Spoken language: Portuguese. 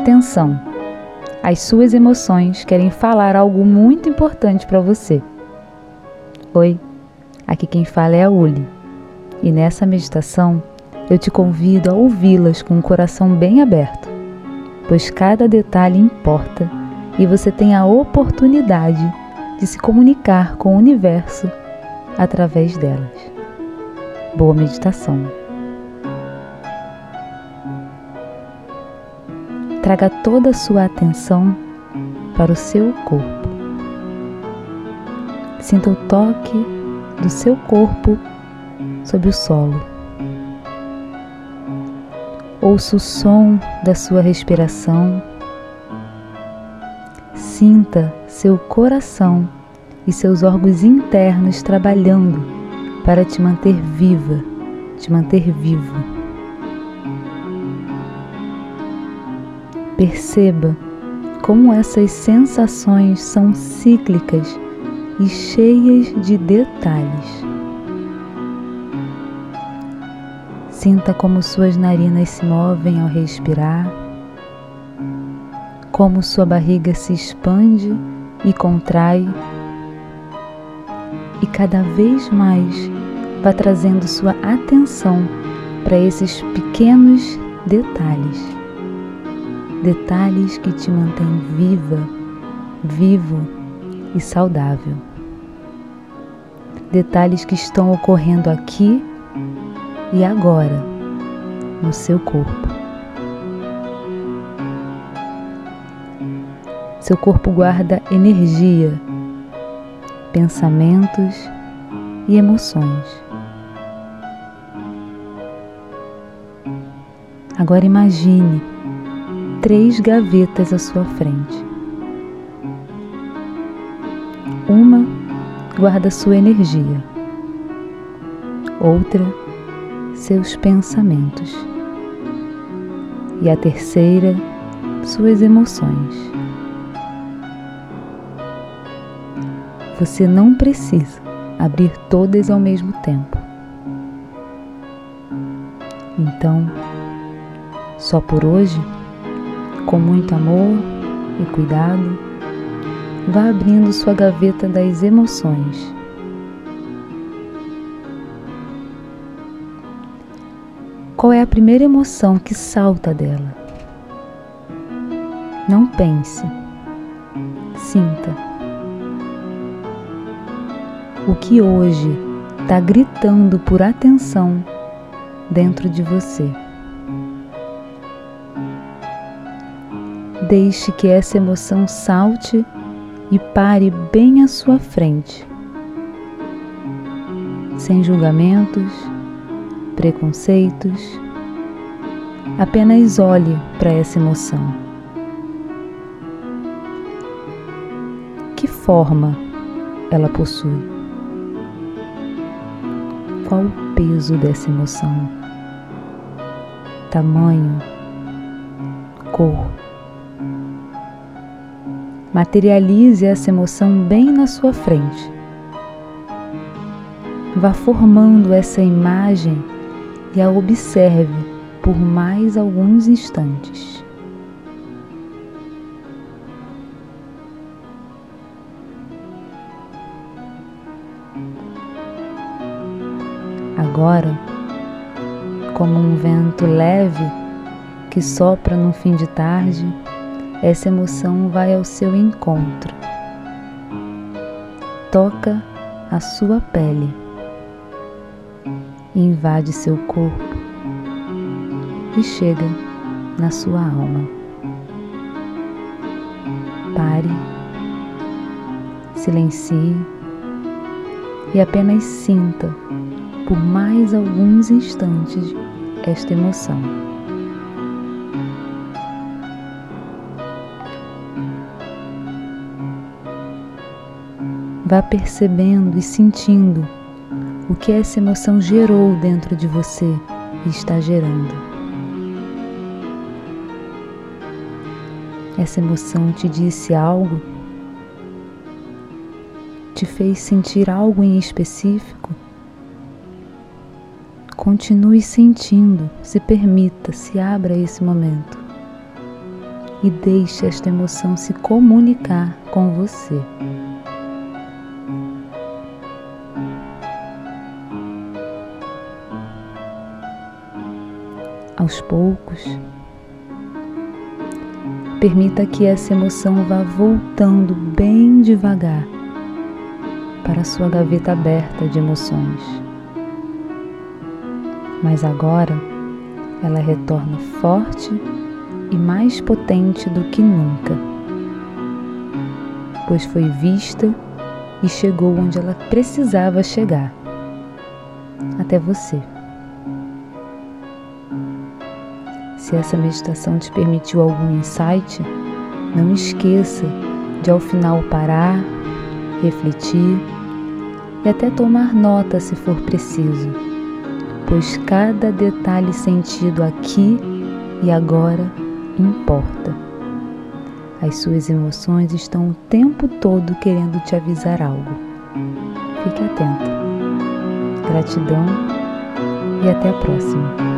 Atenção! As suas emoções querem falar algo muito importante para você. Oi, aqui quem fala é a Uli. E nessa meditação eu te convido a ouvi-las com o coração bem aberto, pois cada detalhe importa e você tem a oportunidade de se comunicar com o universo através delas. Boa meditação. Traga toda a sua atenção para o seu corpo. Sinta o toque do seu corpo sobre o solo. Ouça o som da sua respiração. Sinta seu coração e seus órgãos internos trabalhando para te manter viva, te manter vivo. Perceba como essas sensações são cíclicas e cheias de detalhes. Sinta como suas narinas se movem ao respirar, como sua barriga se expande e contrai, e cada vez mais vá trazendo sua atenção para esses pequenos detalhes. Detalhes que te mantêm viva, vivo e saudável. Detalhes que estão ocorrendo aqui e agora no seu corpo. Seu corpo guarda energia, pensamentos e emoções. Agora imagine três gavetas à sua frente. Uma guarda sua energia, outra seus pensamentos. E a terceira, suas emoções. Você não precisa abrir todas ao mesmo tempo. Então, só por hoje, com muito amor e cuidado, vá abrindo sua gaveta das emoções Qual é a primeira emoção que salta dela? Não pense, sinta. O que hoje está gritando por atenção dentro de você. Deixe que essa emoção salte e pare bem à sua frente, sem julgamentos preconceitos. Apenas olhe para essa emoção. Que forma ela possui? Qual o peso dessa emoção? Tamanho, cor. Materialize essa emoção bem na sua frente. Vá formando essa imagem e a observe por mais alguns instantes. Agora, como um vento leve que sopra no fim de tarde, essa emoção vai ao seu encontro. Toca a sua pele invade seu corpo e chega na sua alma. Pare, silencie e apenas sinta por mais alguns instantes esta emoção. Vá percebendo e sentindo o que essa emoção gerou dentro de você e está gerando. Essa emoção te disse algo? Te fez sentir algo em específico? Continue sentindo, se permita, se abra a esse momento. e deixe esta emoção se comunicar com você. Aos poucos, permita que essa emoção vá voltando bem devagar para sua gaveta aberta de emoções. Mas agora ela retorna forte e mais potente do que nunca, pois foi vista e chegou onde ela precisava chegar até você. Se essa meditação te permitiu algum insight, não esqueça de ao final parar, refletir e até tomar nota se for preciso, pois cada detalhe sentido aqui e agora importa. As suas emoções estão o tempo todo querendo te avisar algo. Fique atento. Gratidão e até a próxima.